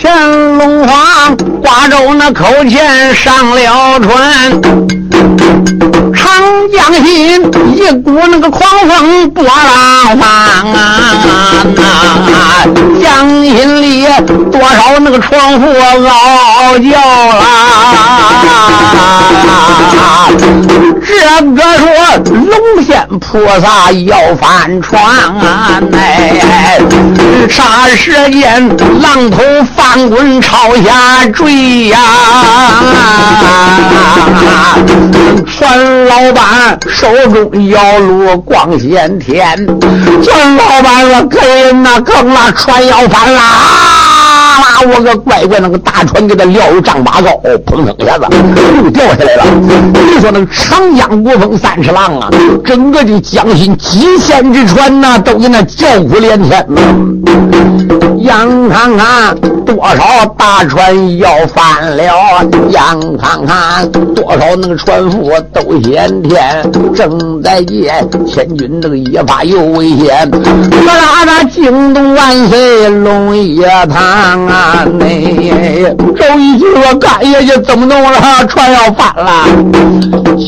乾隆皇挂着那口前上了船。江心一股那个狂风波浪放啊！江心里多少那个床户嗷嗷叫啦！这个说龙仙菩萨要翻船啊！哎，霎时间浪头翻滚朝下坠呀！船老板手中摇橹光显天，船老板我跟，那更了，船要翻啦！”我个乖乖，那个大船给他撂有丈八高，砰腾一下子又掉下来了。你说那长江国风三尺浪啊，整个这江心几千只船呐，都给那叫苦连天呐。眼看看多少大船要翻了，眼看看多少那个船夫都嫌天，正在见千军这个一发又危险，我拉他惊动万岁龙爷堂啊！内周一句说干爷就怎么弄了？船要翻了。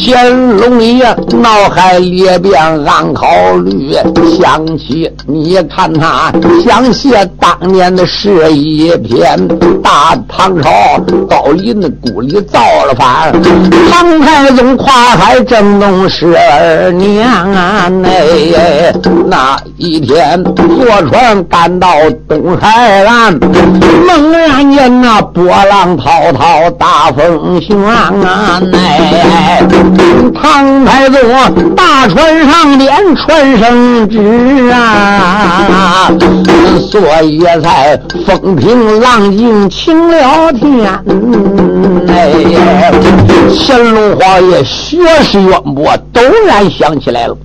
乾隆爷脑海里边暗考虑，想起你看他想写当年的诗一篇。大唐朝高丽的故里造了反，唐太宗跨海征东十二年啊！内那一天坐船赶到东海岸。猛然间，那波浪滔滔，大风旋啊！哎，唐太宗大船上边船声直啊，所以才风平浪静，晴了天。哎，乾隆皇爷学识渊博，陡然想起来了。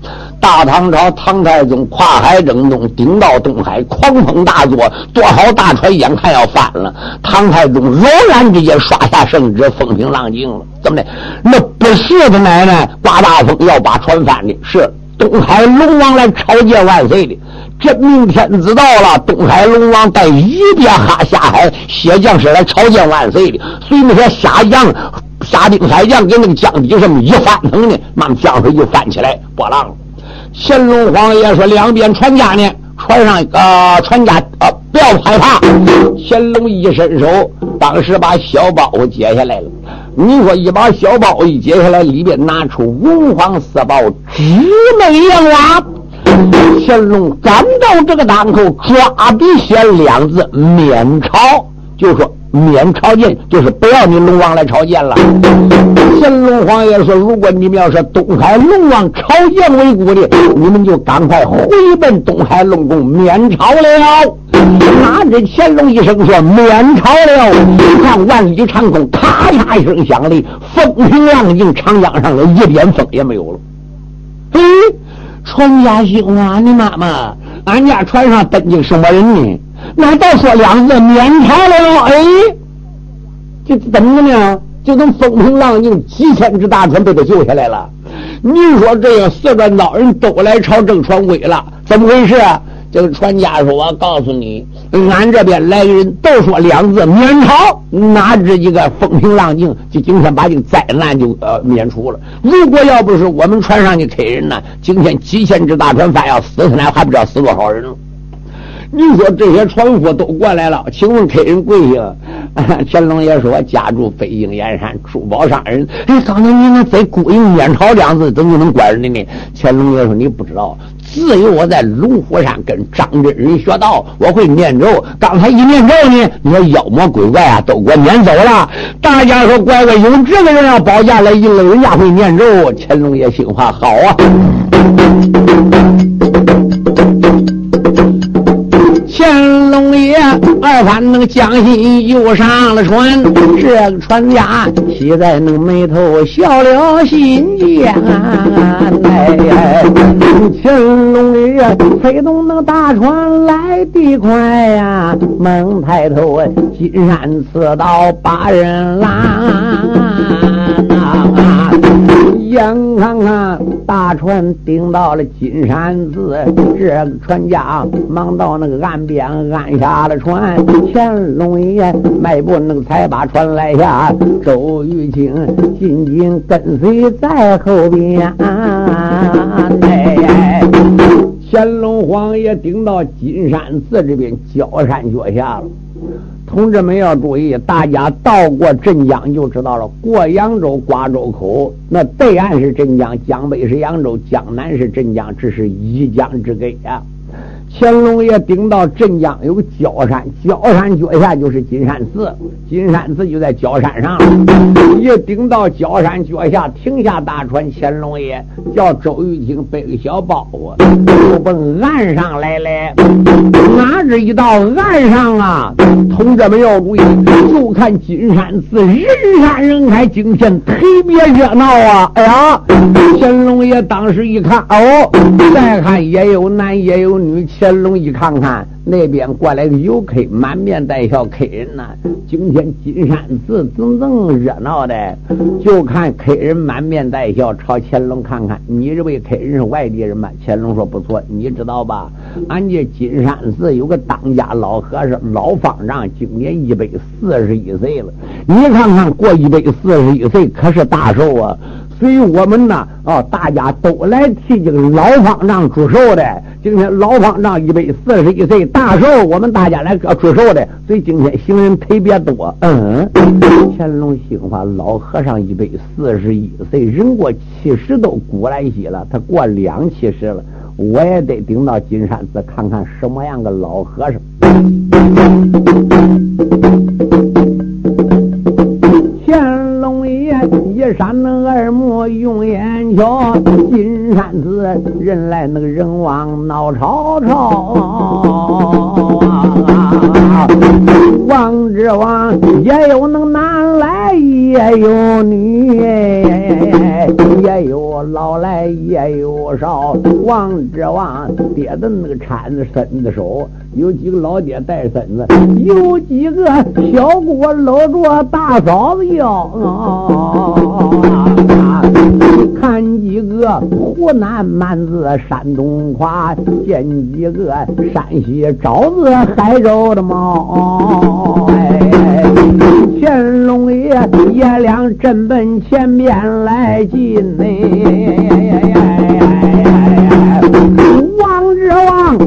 大唐朝唐太宗跨海征东，顶到东海，狂风大作，多少大船眼看要翻了。唐太宗偶然之间刷下圣旨，风平浪静了。怎么的？那不是他奶奶刮大风要把船翻的，是东海龙王来朝见万岁的。真命天子到了，东海龙王带一边哈下海，血将是来朝见万岁的。所以那些虾将、虾兵海将跟那个江底上面一翻腾呢，慢江水就翻起来波浪了。乾隆皇爷说：“两边船家呢？船上啊，船家啊，不要害怕。”乾隆一伸手，当时把小包解下来了。你说一把小包一解下来，里边拿出五黄四宝，魑魅魉瓦。乾隆赶到这个档口，抓笔写两字“免朝”，就说。免朝见，就是不要你龙王来朝见了。乾隆皇爷说：“如果你们要是东海龙王朝见为故的，你们就赶快回奔东海龙宫免朝了。”哪知乾隆一声说：“免朝了！”看万里长空，咔嚓一声响雷，风平浪静，长江上的一点风也没有了。哎，船家兄啊，你妈妈，俺家船上登进什么人呢？那再说两字免朝了，哎，这怎么呢？就能风平浪静，几千只大船被他救下来了。你说这个四川岛人都来朝郑船归了，怎么回事？这个船家说：“我告诉你，俺这边来人都说两字免朝，哪知一个风平浪静，就今天把这个灾难就呃免除了。如果要不是我们船上的客人呢，今天几千只大船翻要死，他那还不知道死多少人了。”你说这些船夫都过来了，请问客人贵姓？乾隆爷说：“家住北京燕山，珠宝商人。”哎，刚才你那在孤营面朝两字，怎么能管着呢？乾隆爷说：“你不知道，自有我在龙虎山跟张真人学道，我会念咒。刚才一念咒呢，你说妖魔鬼怪啊，都给我撵走了。大家说，乖乖，有这个人要保驾来应了，人家会念咒。”乾隆爷心话好啊。二番那个江心又上了船，这个船家喜在那个眉头笑了心间。哎，乾隆爷推动那个大船来得快呀，猛抬头金山刺刀把人拦。眼看看大船顶到了金山寺，这船家忙到那个岸边按下了船，乾隆爷迈步那个才把船来下，周玉清紧紧跟随在后边。哎，乾隆皇爷顶到金山寺这边，脚山脚下了。同志们要注意，大家到过镇江就知道了。过扬州瓜州口，那对岸是镇江，江北是扬州，江南是镇江，这是一江之隔呀。乾隆爷顶到镇江有个焦山，焦山脚下就是金山寺，金山寺就在焦山上。一顶到焦山脚下，停下大船，乾隆爷叫周玉清背个小包袱，就奔岸上来了。哪知一到岸上啊，同志们要注意，就看金山寺人山人海，今天特别热闹啊！哎呀，乾隆爷当时一看，哦，再看也有男也有女。乾乾隆一看看那边过来个游客，满面带笑客人呐。今天金山寺真正热闹的，就看客人满面带笑朝乾隆看看。你认为客人是外地人吗？乾隆说不错。你知道吧？俺家金山寺有个当家老和尚老方丈，今年一百四十一岁了。你看看过一百四十一岁可是大寿啊！所以我们呢，啊，大家都来替这个老方丈祝寿的。今天老方丈一百四十一岁大寿，我们大家来祝寿的。所以今天行人特别多。嗯，乾隆兴发，老和尚一百四十一岁，人过七十都古来稀了，他过两七十了，我也得顶到金山寺看看什么样的老和尚。瞧，金山寺人来那个人往闹吵吵。王之王也有那男来也有女，也有老来也有少。王之王爹的那个搀子孙子手，有几个老爹带孙子，有几个小姑搂着大嫂子腰。个湖南蛮子，山东话；见几个山西招子，海州的猫。乾隆爷爷俩正奔前面来进呢。王之王，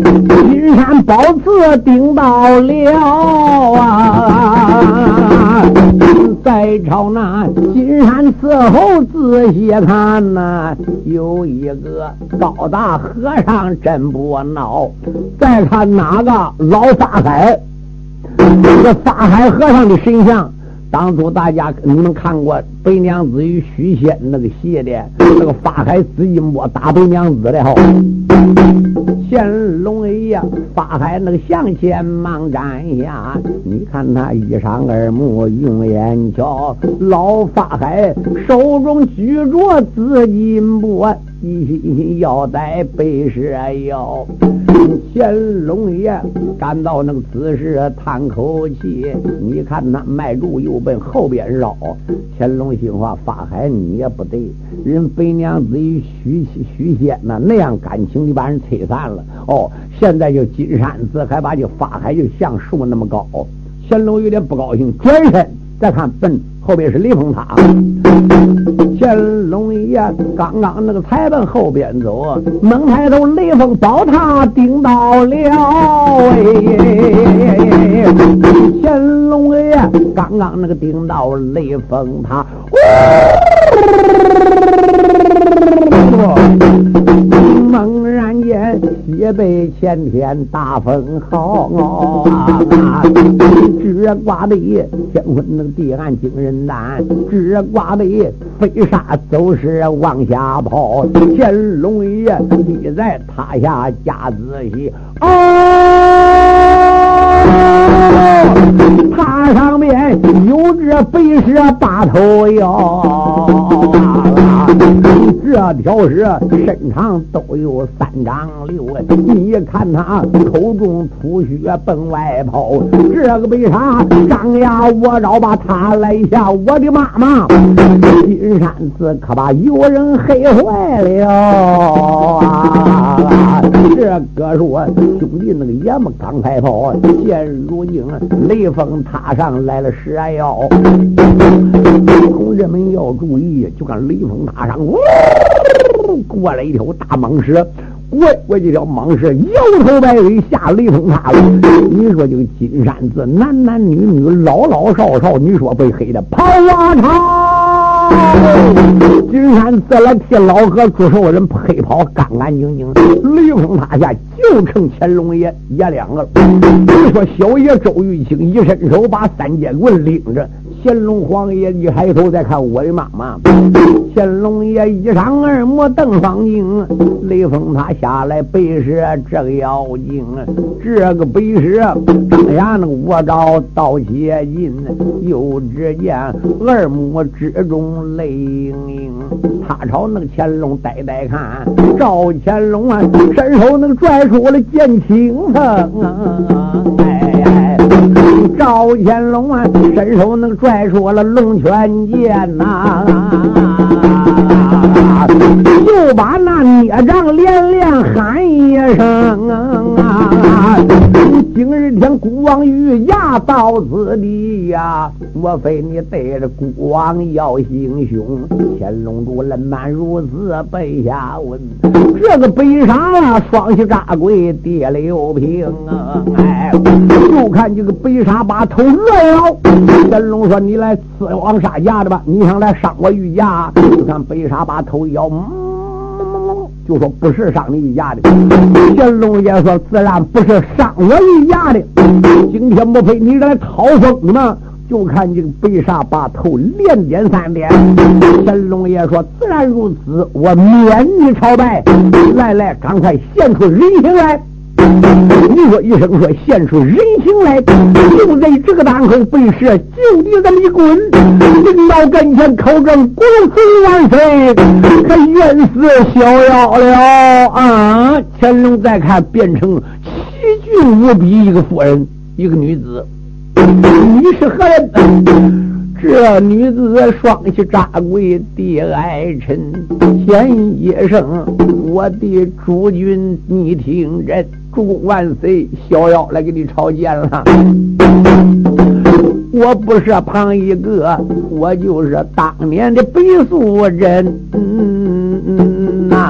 金山宝字顶到了啊！再朝那金山寺后仔细看呐，有一个高大和尚真不孬。再看哪个老法海，这法海和尚的神像。当初大家你们看过《白娘子与许仙》那个戏的，那个法海紫金钵打白娘子的哈。乾隆爷法海那个向前忙站下，你看他一上二目用眼瞧，老法海手中举着紫金钵。腰带背是腰，乾隆爷感到那个姿势，叹口气。你看他迈住又奔后边绕。乾隆心话：法海你也不对，人白娘子与许许仙呐那样感情，你把人吹散了。哦，现在就金山寺还把这法海就像树那么高。乾隆有点不高兴，转身再看奔。后边是雷峰塔，乾隆爷刚刚那个才奔后边走，猛抬头雷峰宝塔顶到了，哎，乾隆爷刚刚那个顶到雷峰塔。猛然间，西北前天大风号，直刮的天昏地暗惊人胆，直刮的飞沙走石往下跑。乾隆爷立在塔下加仔细，哦，塔上面有只白蛇八头那。条蛇身长都有三丈六，你看他口中吐血奔外跑，这个被杀张牙舞爪把他来下，我的妈妈，金山寺可把有人黑坏了啊！这个说兄弟那个爷们刚才跑，现如今雷峰塔上来了蛇妖，同志们要注意，就看雷峰塔上，呜，过来一条大蟒蛇。过过这条蟒蛇摇头摆尾下雷峰塔了。你说这个金山寺男男女女老老少少，你说被黑的跑啊跑！金山寺来替老哥出手人黑跑干干净净。雷峰塔下就剩乾隆爷爷两个了。你说小爷周玉清一伸手把三节棍拎着。乾隆皇爷一抬头再看我的妈妈，乾隆爷一上二目瞪双睛，雷峰塔下来白蛇这个妖精，这个白蛇张牙那个我招到接近，又只见二目之中泪盈盈，他朝那个乾隆呆呆看，赵乾隆啊伸手那个拽出了剑青风啊，哎，赵乾隆啊伸手能拽。出了，龙泉剑呐，又把那孽障连连喊一声啊！今日天孤王御驾到此地呀，莫非你带着孤王要行凶？乾隆主冷慢如此，背下问。这个北上啊，双膝扎跪，跌六平啊！哎，就看这个北沙把头乐了。乾隆说。你来刺王杀驾的吧？你想来伤我御驾？就看北沙把头一摇，就说不是伤你一家的。乾隆爷说自然不是伤我一家的。今天莫非你来讨封的吗？就看这个北沙把头连点三点。乾隆爷说自然如此，我免你朝拜。来来，赶快现出人形来。你说一声说现出人形来，就在这个当口，被蛇就地这么一滚，领到跟前口中国岁万岁，可冤死逍遥了啊！乾隆再看，变成奇俊无比一个妇人，一个女子，你是何人？这女子双膝扎跪，地哀臣，前一声，我的主君，你听着。祝万岁！逍遥来给你朝见了。我不是旁一个，我就是当年的北宋人。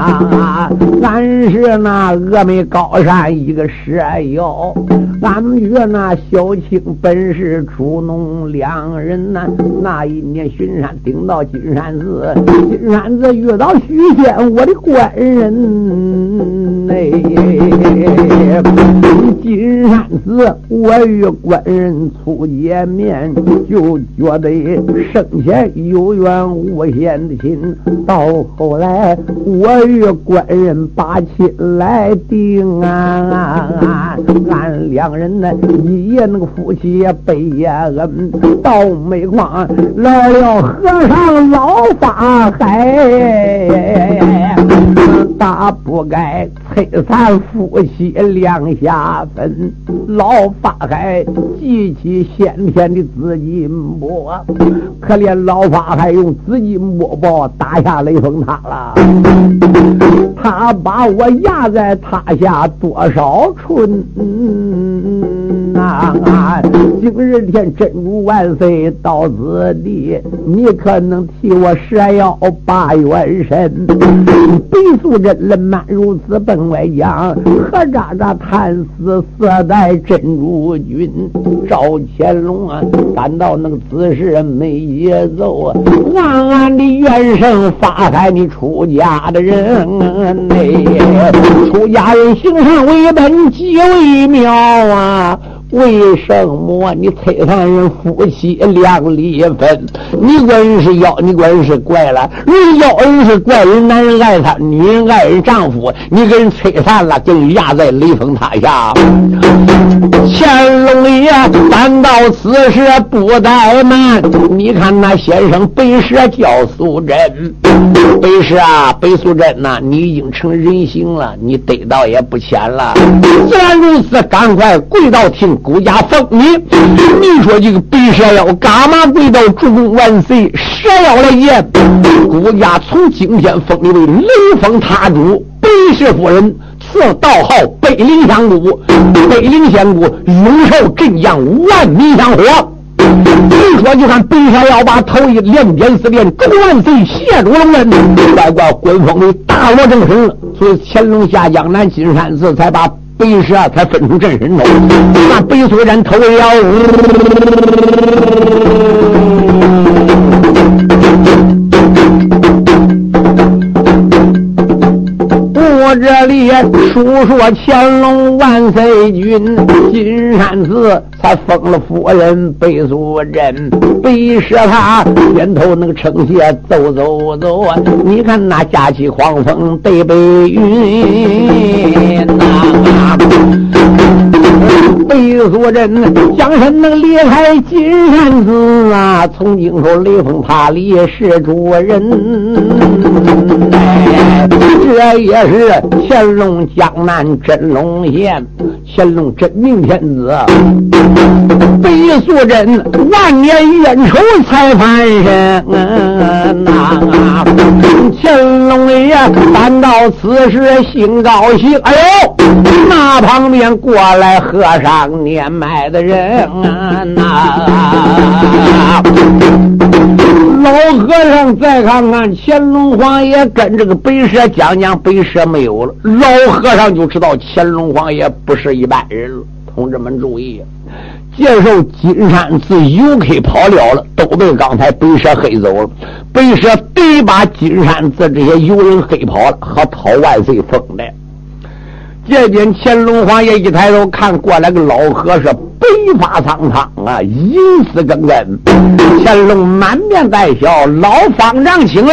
啊俺是那峨眉高山一个蛇妖，俺们觉那小青本是出农两人呐。那一年巡山顶到金山寺，金山寺遇到许仙，我的官人哎。金山寺，我与官人初见面，就觉得生前有缘无限的亲。到后来，我与官人把亲来定啊，俺两人呢，一夜那个夫妻背也恩。到煤矿来了和尚老法海，大不该摧残夫妻。两下分，老法海记起先天的紫金钵，可怜老法海用紫金波报打下雷峰塔了。他把我压在塔下多少春？啊！今日天真如万岁到此地，你可能替我蛇妖把元神？北素贞人满如此奔外江，何渣渣贪死色待真如君？赵乾隆啊，感到那个此事没节奏啊，万安的元神发财你出家的人嘞！出家人行善为本极为妙啊！为什么你摧残人夫妻两离分？你管人是妖，你管人是怪了。人妖人是怪人，男人爱他，女人爱人丈夫。你给人摧残了，就压在雷峰塔下。乾隆爷赶到此时不怠慢，你看那先生白蛇叫素贞，白蛇啊，白素贞呐，你已经成人形了，你得到也不浅了。自然如此，赶快跪到听。顾家封你，你说这个白蛇妖干嘛跪到主公万岁？蛇妖来见，顾家从今天封你为雷峰塔主，白氏夫人赐道号北陵香姑，北陵仙姑永受镇将万民香火。你说就看北蛇妖把头一两点四点，狗万岁谢主隆恩，乖乖官封为大罗正神，所以乾隆下江南金山寺才把。白蛇才分出阵神来，那白素贞偷了。我这里数说乾隆万岁君，金山寺才封了夫人贝素贞。背射他肩头那个撑鞋走走走啊，你看那架起狂风对白云呐。白素贞将身能离开金山寺啊，从今后雷峰塔里是主人。这也是乾隆江南真龙县，乾隆真命天子，白素贞万年冤仇才翻身。那乾隆爷赶到此时心高兴，哎呦，那旁边过来和尚当年买的人啊，老和尚再看看乾隆皇爷跟这个白蛇讲讲，白蛇没有了，老和尚就知道乾隆皇爷不是一般人了。同志们注意，接受金山寺游客跑了了，都被刚才白蛇黑走了。白蛇得把金山寺这些游人黑跑了，和讨万岁封的。这边乾隆皇爷一抬头看过来个老和尚。白发苍苍啊，银丝根根。乾隆满面带笑，老方丈请了。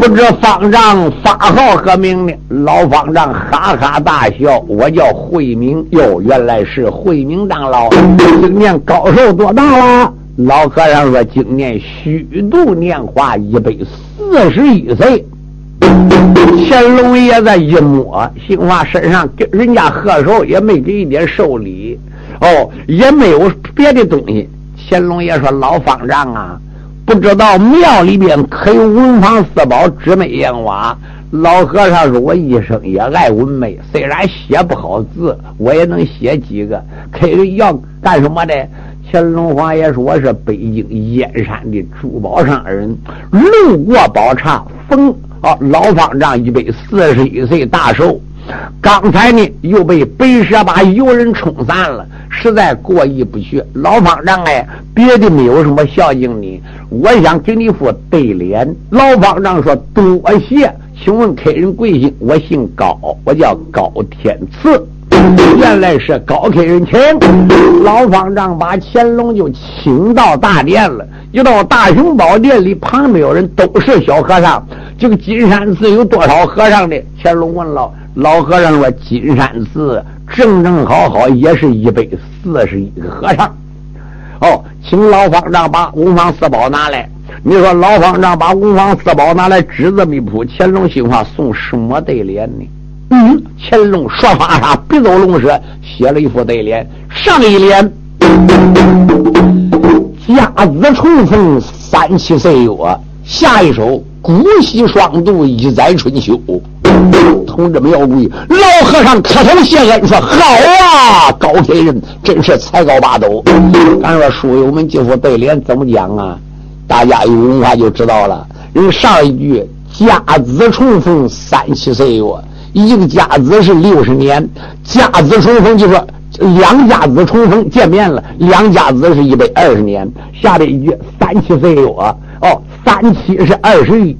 不知方丈法号何名呢？老方丈哈哈大笑，我叫慧明。哟，原来是慧明长老。今年高寿多大了？老和尚说，今年虚度年华一百四十一岁。乾隆爷在一摸，兴华身上跟人家贺寿，也没给一点寿礼。哦，也没有别的东西。乾隆爷说：“老方丈啊，不知道庙里边可有文房四宝、纸媒砚瓦？”老和尚说：“我一生也爱文媒，虽然写不好字，我也能写几个。可要干什么的？”乾隆皇爷说：“我是北京燕山的珠宝商人，路过宝刹，逢哦老方丈一百四十一岁大寿。”刚才呢，又被白蛇把游人冲散了，实在过意不去。老方丈哎，别的没有什么孝敬你，我想给你副对联。老方丈说：“多谢，请问客人贵姓？我姓高，我叫高天赐。原来是高客人请。老方丈把乾隆就请到大殿了。一到大雄宝殿里，旁边有人，都是小和尚。这个金山寺有多少和尚的？乾隆问老。老和尚说：“金山寺正正好好也是一百四十一个和尚。哦，请老方丈把文房四宝拿来。你说老方丈把文房四宝拿来，纸字密铺，乾隆心话送什么对联呢？嗯，乾隆说法上笔走龙蛇，写了一副对联。上一联：甲子重逢三七岁月，下一首：古稀双渡一载春秋。”同志们要注意，老和尚磕头谢恩说：“好啊，高客人真是才高八斗。”咱说书友们这副对联怎么讲啊？大家有文化就知道了。人上一句“甲子重逢三七岁月”，一个甲子是六十年，甲子重逢就说两甲子重逢见面了，两甲子是一百二十年。下边一句“三七岁月”，哦。三七是二十一，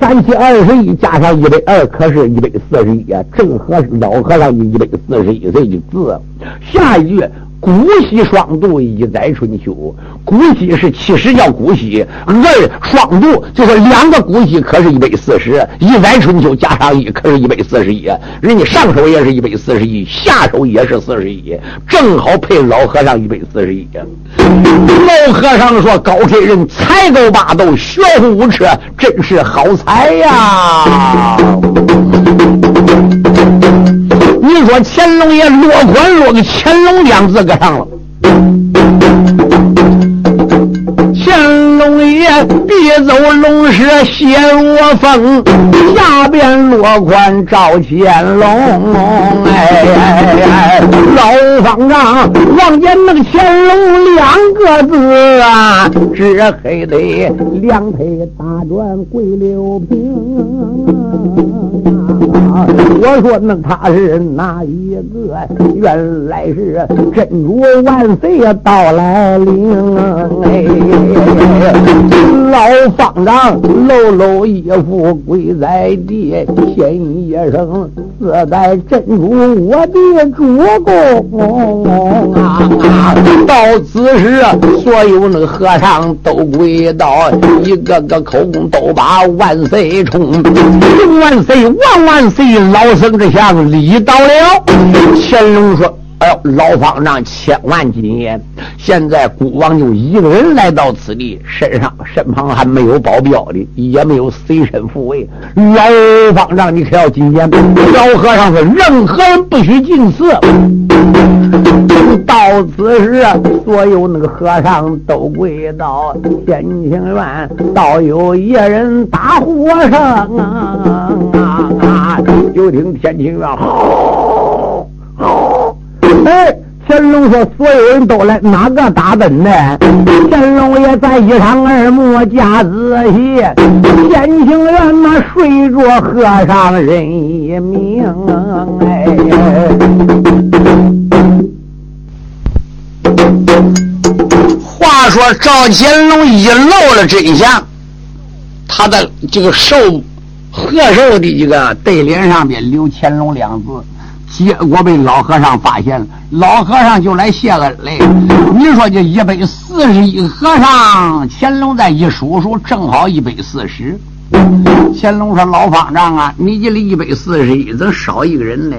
三七二十一加上一百二，可是一百四十一啊，正合老和尚就一百四十一岁的字。下一句，姑姑息双度，一载春秋。姑息是其实叫姑息，二双度就是两个姑息，可是一百四十。一载春秋加上一，可是一百四十一。人家上手也是一百四十一，下手也是四十一，正好配老和尚一百四十一。老和尚说：“高天人才高八斗，学富五车，真是好才呀！”你说乾隆爷落款落个乾隆两字搁上了。乾隆爷必走龙蛇谢若风，下边落款赵乾隆。哎，老方丈望见那个乾隆两个字啊，只黑得两腿打转跪六平。我说那他是哪一个？原来是真主万岁到来临。哎，老方丈搂搂衣服跪在地，先一声自代真主我的主公啊！到此时，所有那个和尚都跪倒，一个个口供都把万岁冲，万岁万万岁！对老僧这下子礼到了。乾隆说：“哎呦，老方丈千万谨言。现在孤王就一个人来到此地，身上身旁还没有保镖的，也没有随身护卫。老方丈，你可要谨言。老和尚说：任何人不许进寺。到此时，所有那个和尚都跪到天清院，倒有一人打呼声啊！”就听天清院吼吼，哎，乾隆说：“所有人都来，哪个打灯呢？”乾隆爷在一上二目加仔细，天清院那睡着和尚人一命。哎，话说赵乾隆一露了真相，他的这个寿。贺寿的一个对联上边留乾隆两字，结果被老和尚发现了。老和尚就来谢恩来。你说这一百四十一和尚，乾隆再一数数，正好一百四十。乾隆说：“老方丈啊，你这里一百四十一，怎少一个人呢？”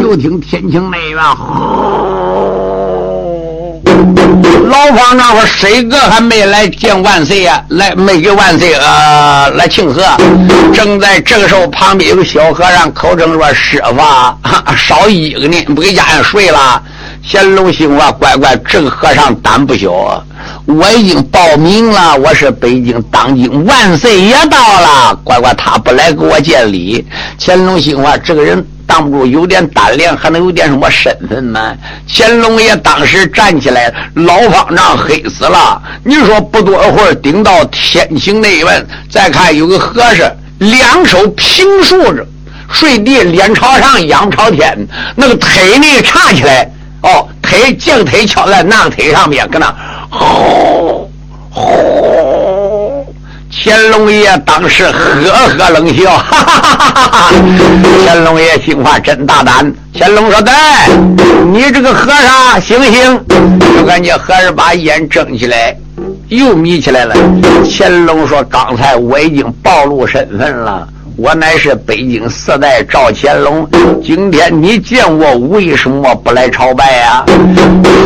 就听天清那边老方丈说：“谁个还没来见万岁呀？来没给万岁呃来庆贺？正在这个时候，旁边有个小和尚口称说：‘师傅，少一个呢，不给家人睡了。’乾隆心话：乖乖，这个和尚胆不小啊。我已经报名了，我是北京当今万岁爷到了。乖乖，他不来给我见礼。乾隆心话：这个人。”挡不住，有点胆量，还能有点什么身份吗？乾隆爷当时站起来，老方丈黑死了。你说不多会儿，顶到天晴那一问，再看有个和尚，两手平竖着睡地，脸朝上，仰朝天，那个腿呢叉起来，哦，腿将腿敲在那腿上面，搁那呼呼。乾隆爷当时呵呵冷笑，哈哈哈哈哈！乾隆爷心话真大胆。乾隆说：“对，你这个和尚醒醒！”就感觉和尚把眼睁起来，又眯起来了。乾隆说：“刚才我已经暴露身份了，我乃是北京四代赵乾隆。今天你见我，为什么不来朝拜呀？”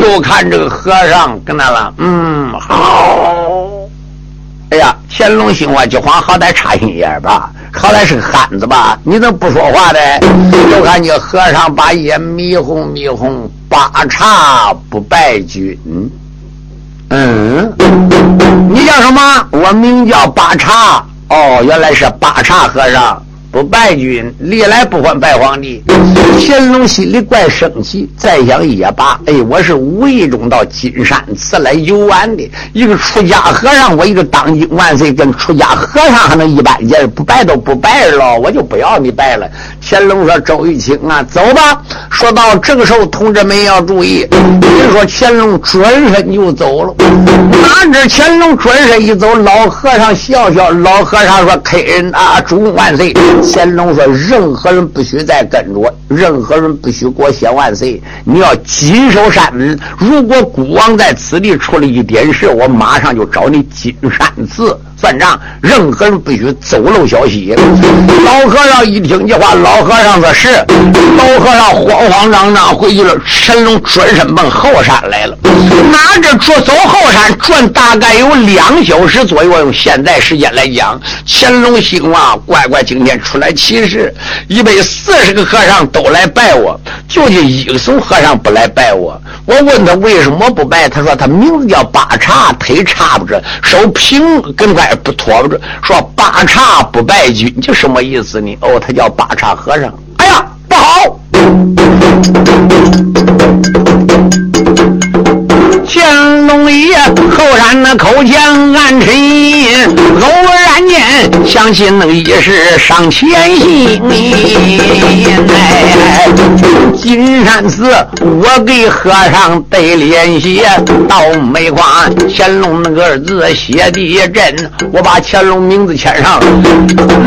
就看这个和尚跟那了，嗯，好。哎呀，乾隆心话，就慌，好歹插心眼吧，好歹是个汉子吧？你怎么不说话的？就看你和尚把眼迷红迷红，八叉不拜君。嗯，你叫什么？我名叫八叉。哦，原来是八叉和尚。不败君，历来不换拜皇帝。乾隆心里怪生气，再想也罢。哎，我是无意中到金山寺来游玩的，一个出家和尚，我一个当今万岁，跟出家和尚还能一般见？不拜都不拜了，我就不要你拜了。乾隆说：“周玉清啊，走吧。”说到这个时候，同志们要注意，你说乾隆转身就走了，哪知乾隆转身一走，老和尚笑笑，老和尚说：“客人啊，主公万岁！”乾隆说：“任何人不许再跟着我，任何人不许给我写万岁，你要谨守山门。如果孤王在此地出了一点事，我马上就找你金山寺。”算账，任何人不许走漏消息。老和尚一听这话，老和尚说是。老和尚慌慌张张回去了。神龙转身奔后山来了，拿着出走后山转大概有两小时左右。用现在时间来讲，乾隆兴旺，乖乖今天出来起事，一百四十个和尚都来拜我，就这一松和尚不来拜我。我问他为什么不拜，他说他名字叫八叉，腿叉不着，手平跟块不拖不住。说八叉不败军，就什么意思呢？哦，他叫八叉和尚。哎呀，不好！乾隆爷后山那口腔暗沉吟，偶然间想起那个一事上前行。金山寺我给和尚得联系，到煤矿乾隆那个字写的真，我把乾隆名字签上。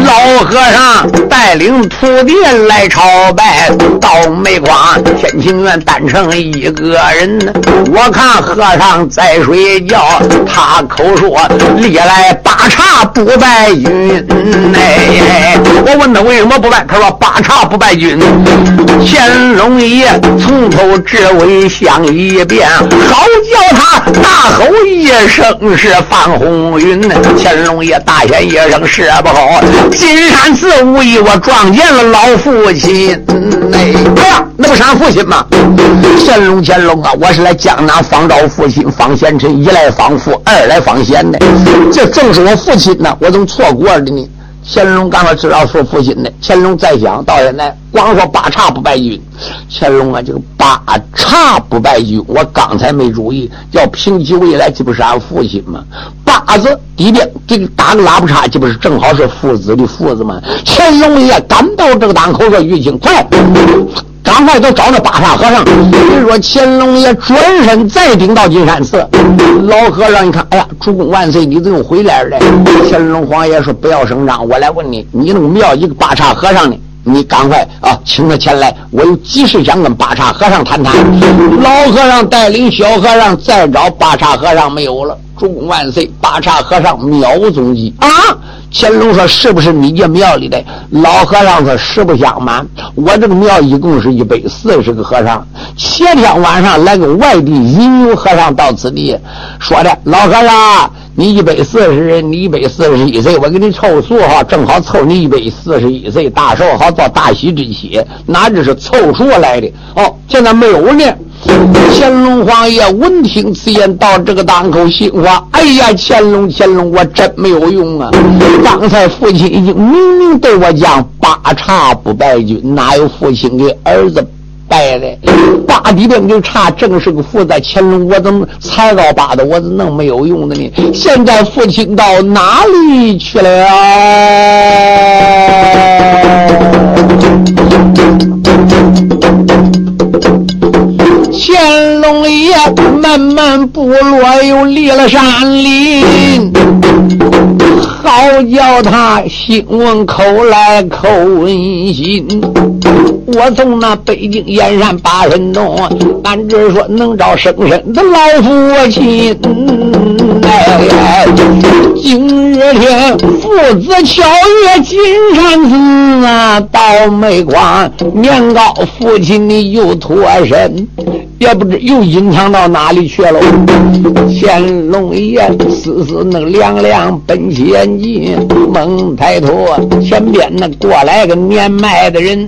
老和尚带领徒弟来朝拜，到煤矿天清院单成一个人，我看。和尚在睡觉，他口说历来八茶不败君。哎，我问他为什么不败，他说八叉不败君。乾隆爷从头至尾想一遍，好叫他大吼一声是范红云。乾隆爷大喊一声是不好，金山寺无意我撞见了老父亲。哎呀，那不是俺父亲吗？乾隆，乾隆啊，我是来江南访找。父亲方贤臣，一来访父，二来访贤的，这正是我父亲呢，我我怎么错过了呢？乾隆刚才知道说父亲的，乾隆再想到现在，光说八叉不败军，乾隆啊，这个八叉不败军，我刚才没注意，要平其未来，这不是俺父亲吗？八字底边这个打个拉不叉，这不是正好是父子的父子吗？乾隆爷赶到这个档口说：“玉清，快！”赶快都找那八叉和尚。你说乾隆爷转身再顶到金山寺，老和尚一看，哎呀，主公万岁，你怎么回来了？乾隆皇爷说：“不要声张，我来问你，你那个庙一个八叉和尚呢？你赶快啊，请他前来，我有急事想跟八叉和尚谈谈。”老和尚带领小和尚再找八叉和尚，没有了。主公万岁，八叉和尚庙无踪迹啊！乾隆说：“是不是你这庙里的？”老和尚说：“实不相瞒，我这个庙一共是一百四十个和尚。前天晚上来个外地引流和尚到此地，说的老和尚，你一百四十人，你一百四十一岁，我给你凑数哈，正好凑你一百四十一岁大寿，好做大喜之期。哪知是凑数来的？哦，现在没有呢。”乾隆皇爷闻听此言，到这个当口心话：“哎呀，乾隆，乾隆，我真没有用啊！刚才父亲已经明明对我讲八茶不败君，哪有父亲给儿子拜的？八里边就差正是个福在。乾隆，我怎么才到八的，我怎么能没有用的呢？现在父亲到哪里去了？”乾隆爷慢慢部落又离了山林，好叫他新闻口来口问心。我从那北京燕山八神洞，俺只说能找生身的老父亲。哎，今日天父子巧遇金山寺啊，到煤矿年高父亲你又脱身。也不知又隐藏到哪里去了。乾隆爷丝丝那凉凉奔前进，猛抬头，前边那过来个年迈的人，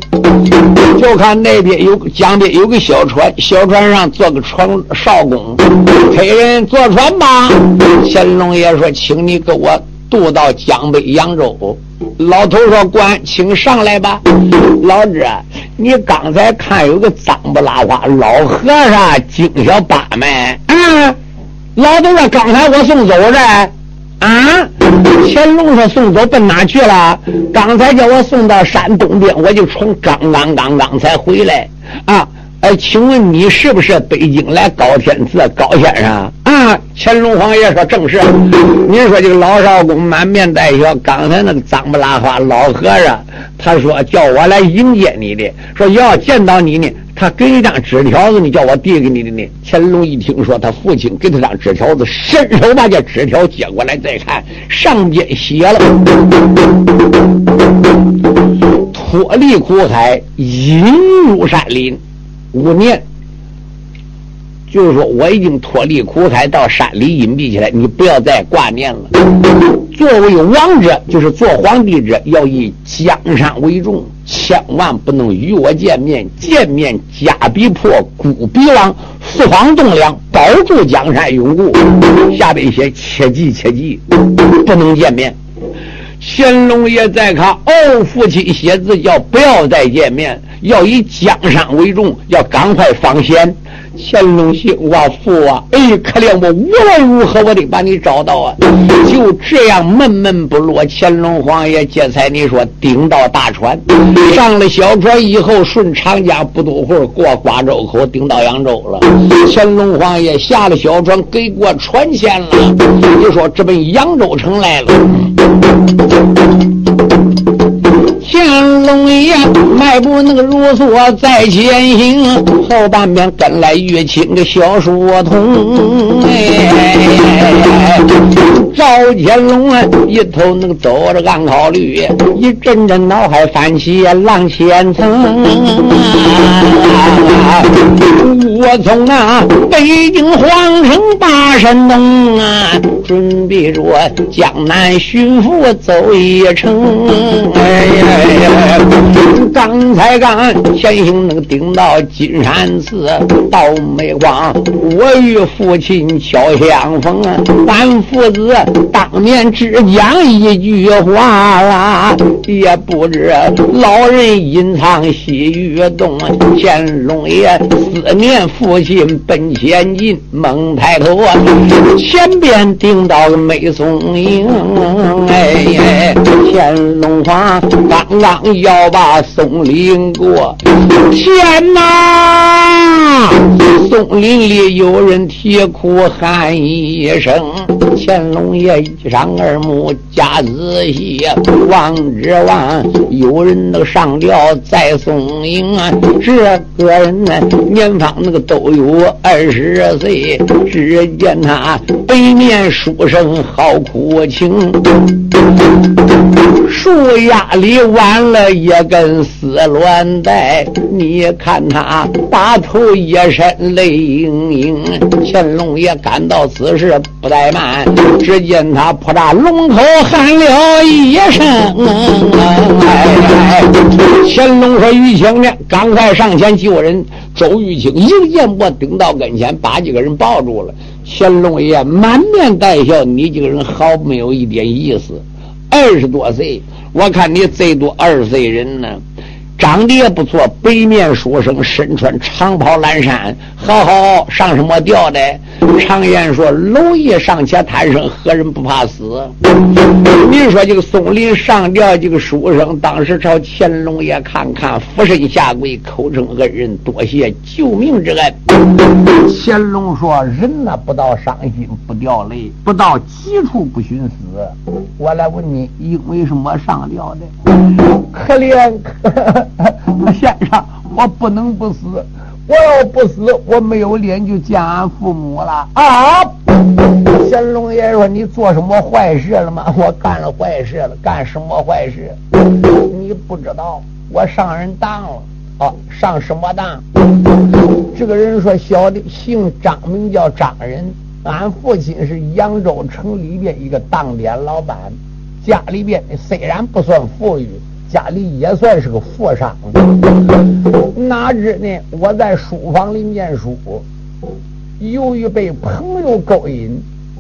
就看那边有江边有个小船，小船上坐个船少公，客人坐船吧。乾隆爷说：“请你给我渡到江北扬州。”老头说：“官，请上来吧。”老者，你刚才看有个脏不拉花老和尚精小八门。嗯，老头说：“刚才我送走的。”啊，乾隆说：“送走奔哪去了？刚才叫我送到山东边，我就从刚刚刚刚才回来。”啊，哎，请问你是不是北京来高天赐高先生啊？乾隆皇爷说正是。您说这个老少公满面带笑，刚才那个脏不拉花老和尚，他说叫我来迎接你的，说要见到你呢。他给一张纸条子，你叫我递给你的呢。乾隆一听说他父亲给他张纸条子，伸手把这纸条接过来，再看上边写了：“脱离苦海，引入山林，五年。”就是说，我已经脱离苦海，到山里隐蔽起来，你不要再挂念了。作为王者，就是做皇帝者，要以江山为重，千万不能与我见面。见面家必破，孤必亡，四方栋梁，保住江山永固。下边写切记切记，不能见面。乾隆爷在看，哦，父亲写字叫不要再见面，要以江山为重，要赶快放贤。乾隆姓我父啊，哎，可怜我无论如何我得把你找到啊！就这样闷闷不乐。乾隆皇爷这才你说顶到大船，上了小船以后，顺长江不多会儿过瓜州口，顶到扬州了。乾隆皇爷下了小船，给过船钱了，你说直奔扬州城来了。乾隆呀迈步那个如梭在前行，后半边跟来玉清的小书童。哎，赵乾隆啊，一头那个走着暗考虑，一阵阵脑海翻起浪千层。我从那北京皇城八山东啊，准备着江南巡抚走一程。哎呀！刚才刚前行那个顶到金山寺，到梅光，我与父亲巧相逢，俺父子当年只讲一句话啦，也不知老人隐藏西域洞，乾隆爷思念父亲奔前进，猛抬头啊，前边顶到梅松营，哎，乾隆皇刚。刚要把松林过，天哪！松林里有人啼哭喊一声。乾隆爷一上二目加仔细，望之望有人那个上吊在松营啊。这个人呢，年方那个都有二十岁。只见他背面书生好苦情，树丫里。弯了一根丝乱带，你看他大头一身泪盈盈。乾隆爷感到此事不怠慢，只见他扑嚓龙口喊了一声：“哎！”乾隆说：“玉清呢？赶快上前救人！”周玉清一见我顶到跟前，把几个人抱住了。乾隆爷满面带笑：“你这个人好没有一点意思，二十多岁。”我看你最多二十岁人呢，长得也不错，白面书生，身穿长袍蓝衫。好好上什么吊的？常言说，蝼蚁尚且贪生，何人不怕死？你说这个松林上吊这个书生，当时朝乾隆爷看看，俯身下跪，口称恩人，多谢救命之恩。乾隆说：“人呐，不到伤心不掉泪，不到急处不寻死。我来问你，因为什么上吊的？可怜 先生，我不能不死。”我要不死，我没有脸就见俺父母了啊！乾隆爷说：“你做什么坏事了吗？”我干了坏事了，干什么坏事？你不知道，我上人当了啊！上什么当？这个人说：“小的姓张，名叫张仁。俺父亲是扬州城里边一个当店老板，家里边虽然不算富裕。”家里也算是个富商，哪知呢？我在书房里念书，由于被朋友勾引，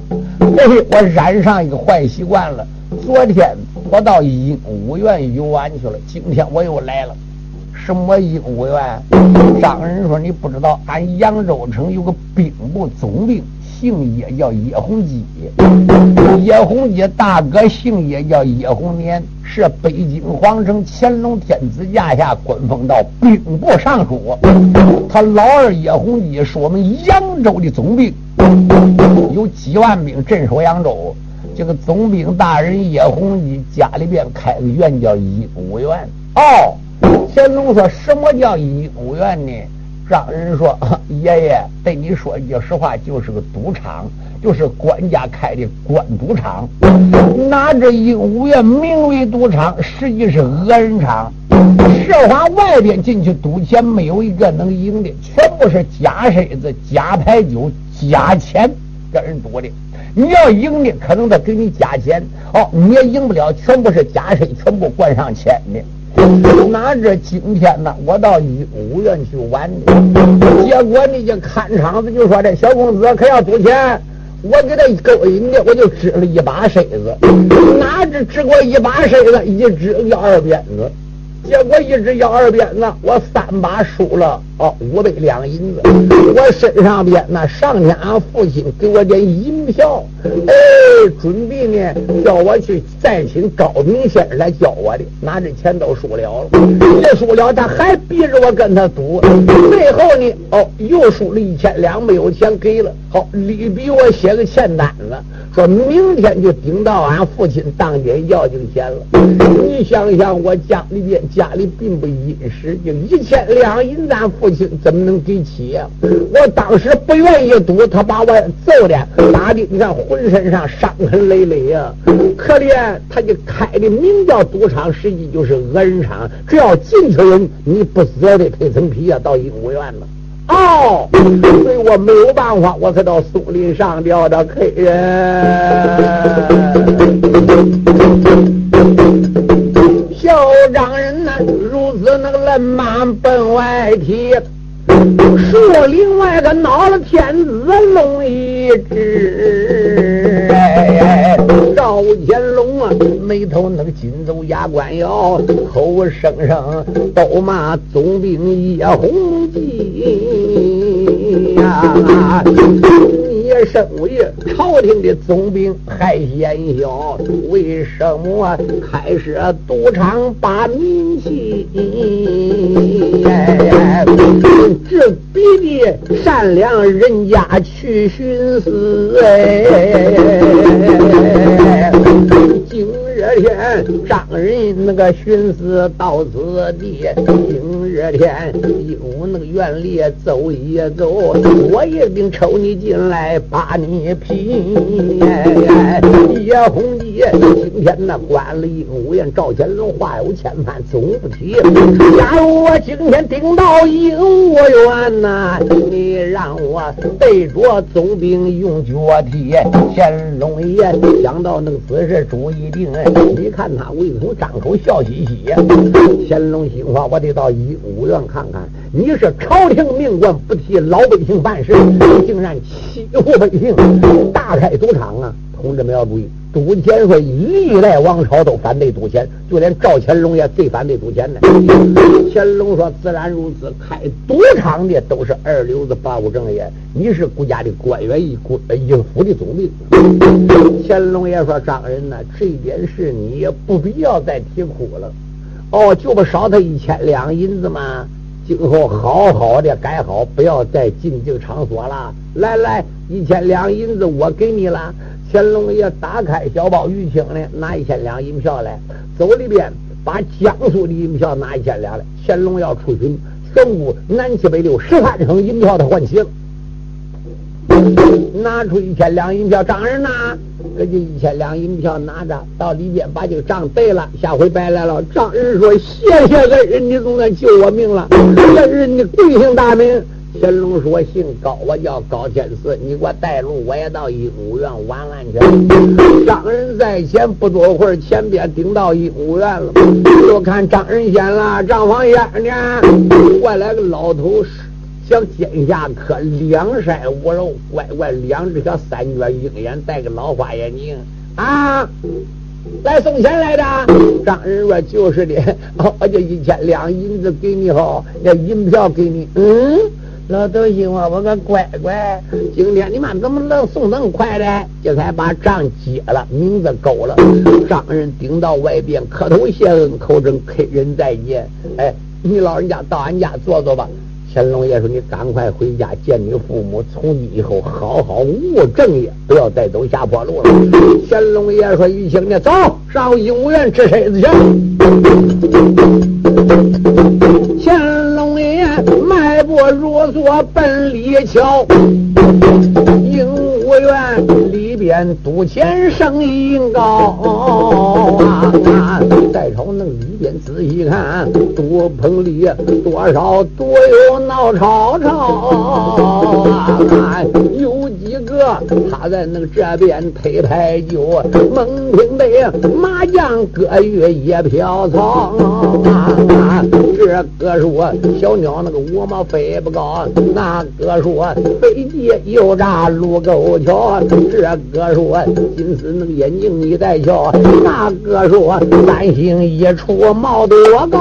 哎，我染上一个坏习惯了。昨天我到鹦鹉院游玩去了，今天我又来了。什么鹦鹉园？张人说你不知道，俺扬州城有个兵部总兵姓也叫叶洪基，叶洪基大哥姓也叫叶洪年，是北京皇城乾隆天子驾下官封到兵部尚书。他老二叶洪基是我们扬州的总兵，有几万兵镇守扬州。这个总兵大人叶洪基家里边开个院叫鹦鹉院。哦，乾隆说什么叫鹦鹉院呢？让人说：“ 爷爷对你说一句实话，就是个赌场，就是官家开的官赌场。拿着鹦鹉院名为赌场，实际是讹人场。实话，外边进去赌钱，没有一个能赢的，全部是假骰子、假牌九、假钱跟人赌的。你要赢的，可能他给你假钱；哦，你也赢不了，全部是假骰，全部灌上钱的。”哪知今天呢？我到你屋院去玩结果呢，就看场子就说：“这小公子可要赌钱，我给他勾引的，我就支了一把筛子。哪知支过一把筛子，一支要二鞭子。结果一支要二鞭子，我三把输了哦，五百两银子。我身上边呢，上天俺父亲给我点银票，哎，准备呢叫我去再请高明先生来教我的。拿这钱都输了了，一输了他还逼着我跟他赌。最后呢，哦，又输了一千两，没有钱给了。好，李比我写个欠单子，说明天就顶到俺父亲当街要这个钱了。你想想，我家里边。家里并不殷实，就一千两银子，父亲怎么能给起呀？我当时不愿意赌，他把我揍的，打的你看浑身上伤痕累累呀。可怜他就开的名叫赌场，实际就是讹人场。只要进去人，你不死也得配层皮呀，到鹦鹉院了。哦，所以我没有办法，我才到松林上吊的客人。小丈人呐，如此那个人马奔外踢，树林外个恼了天子龙一只。赵乾隆啊，眉头那个紧皱牙关咬，口声声都骂总兵叶洪基呀。也身为朝廷的总兵，还嫌小，为什么开设赌场把民气？这比的善良人家去寻死哎。天，张人那个寻思到此地。今日天，有那个园里走一走，我一定抽你进来把你劈。叶红基今天那关了鹦鹉园，赵乾隆话有千番总不提。假如我今天顶到鹦鹉园呐，你让我对着总兵用脚踢。乾隆爷想到那个此事主意。定你看他为什么张口笑嘻嘻呀。乾隆心话，我得到医五院看看。你是朝廷命官，不替老百姓办事，竟然欺负百姓，大开赌场啊！同志们要注意，赌钱说历代王朝都反对赌钱，就连赵乾隆也最反对赌钱的。乾隆说：“自然如此，开赌场的都是二流子八五正业，你是国家的官员，一国一府的总兵。”乾隆爷说：“张人呐，这点事你也不必要再提苦了。哦，就不少他一千两银子吗？今后好好的改好，不要再进这个场所了。来来，一千两银子我给你了。”乾隆爷打开小包玉清的，拿一千两银票来，走里边把江苏的银票拿一千两来。乾隆要出巡，全部南七北六十三省银票他换齐了，拿出一千两银票，张人呐，这就一千两银票拿着到里边把这个账对了，下回白来了。张人说：“谢谢恩人，你总算救我命了，恩人你贵姓大名？”乾隆说：“姓高，我叫高天赐。你给我带路，我也到鹦鹉园玩玩去。”张人在前不多会儿，前边顶到鹦鹉园了。就看张人先了，张房先呢，过来个老头，想肩下磕两腮五肉，乖乖两只小三角鹰眼，戴个老花眼镜啊，来送钱来的。张人说：“就是的，我就一千两银子给你哈，那银票给你。”嗯。老头心话，我个乖乖，今天你妈怎么能送那么快的？这才把账结了，名字勾了。丈人顶到外边磕头谢恩，口称客人再见。哎，你老人家到俺家坐坐吧。乾隆爷说：“你赶快回家见你父母，从今以后好好务正业，不要再走下坡路了。”乾隆爷说：“玉清，你走上鹦鹉园吃筛子去。”乾隆爷迈步入座奔里桥，鹦鹉园里边赌钱声音高啊！再朝那里边仔细看，赌棚里多少多有闹吵吵啊！有他在那个这边推牌九，猛听得麻将歌乐也飘草啊！这个说小鸟那个窝毛飞不高，那个说飞机又炸路沟桥，这个说金丝那个眼睛你再瞧，那个说三星一出毛多高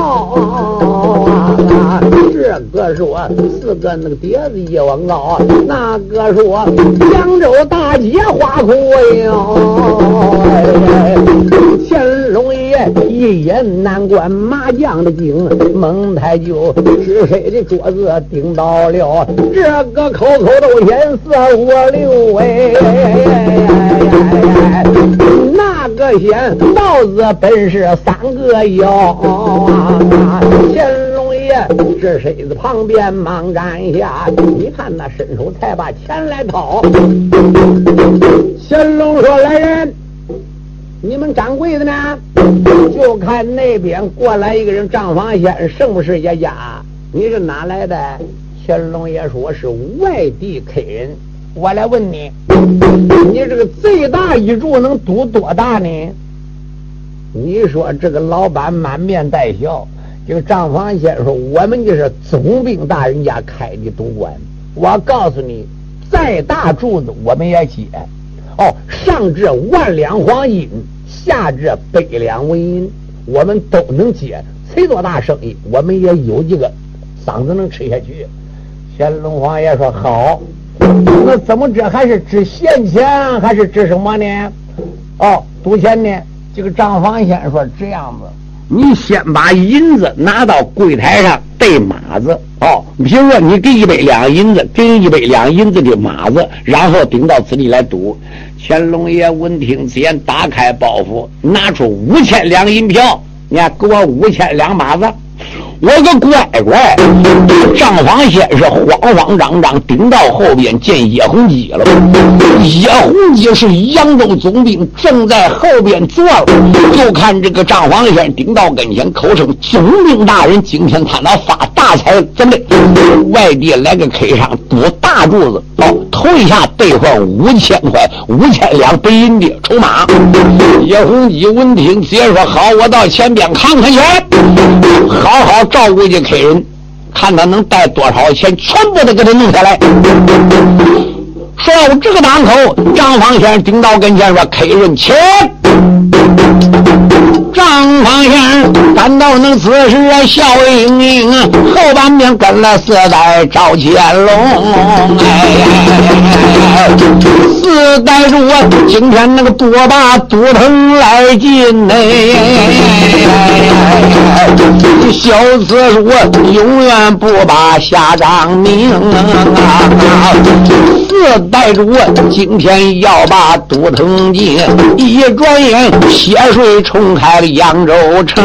啊！这个说四个那个碟子一往高，那个说扬州大街花魁哟，乾隆爷一眼难关麻将的精，蒙太舅是谁的桌子顶到了？这个口口都显四五六哎，那个显帽子本是三个腰。乾这身子旁边忙站下，你看那伸手才把钱来掏。乾隆说：“来人，你们掌柜的呢？就看那边过来一个人，账房先生不是爷家？你是哪来的？”乾隆爷说：“是外地客人。我来问你，你这个最大一注能赌多大呢？”你说这个老板满面带笑，这个账房先说：“我们就是总兵大人家开的赌馆。我告诉你，再大柱子我们也接。哦，上至万两黄金，下至百两纹银，我们都能接。谁多大生意，我们也有这个嗓子能吃下去。”乾隆皇爷说：“好，那怎么这还是值现钱，还是值什么呢？哦，赌钱呢？”这个账房先生说这样子，你先把银子拿到柜台上对码子哦。比如说你给一百两银子，给一百两银子的码子，然后顶到这里来赌。乾隆爷闻听此言，打开包袱，拿出五千两银票，你看给我五千两码子。我个乖乖，账房先是慌慌张张顶到后边见叶洪基了。叶洪基是扬州总兵，正在后边坐了。就看这个账房先顶到跟前，口称总兵大人，今天他那发大财，怎么的？外地来个客商赌大柱子，哦，头一下兑换五千块，五千两白银的筹码。叶洪基闻听，直接说：“好，我到前边看看去，好好。”照顾这客人，看他能带多少钱，全部都给他弄下来。说到这个档口，张方先生顶到跟前说：“客人请。”张方先生感到那此时笑盈盈，后半边跟了四代赵乾隆。哎，四代主今天那个多把都腾来进哎。小子说永远不把下张明啊！四代主今天要把都腾进，一转眼血水冲开的扬州城！